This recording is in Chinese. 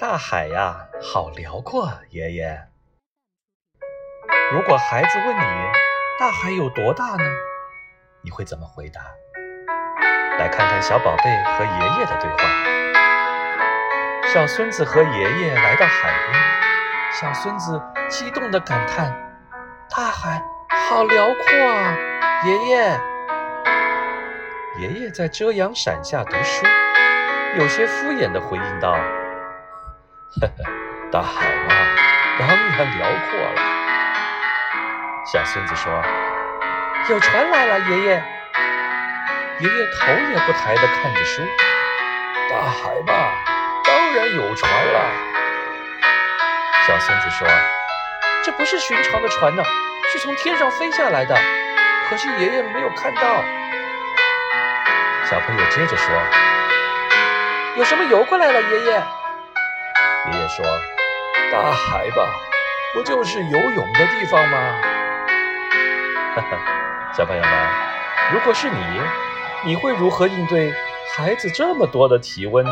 大海呀，好辽阔，爷爷。如果孩子问你大海有多大呢？你会怎么回答？来看看小宝贝和爷爷的对话。小孙子和爷爷来到海边，小孙子激动地感叹：“大海好辽阔啊，爷爷！”爷爷在遮阳伞下读书，有些敷衍地回应道。呵呵，大海嘛，当然辽阔了。小孙子说：“有船来了，爷爷。”爷爷头也不抬地看着书。大海嘛，当然有船了。小孙子说：“这不是寻常的船呢，是从天上飞下来的。可惜爷爷没有看到。”小朋友接着说：“有什么游过来了，爷爷？”爷爷说：“大海吧，不就是游泳的地方吗？”哈哈，小朋友们，如果是你，你会如何应对孩子这么多的提问呢？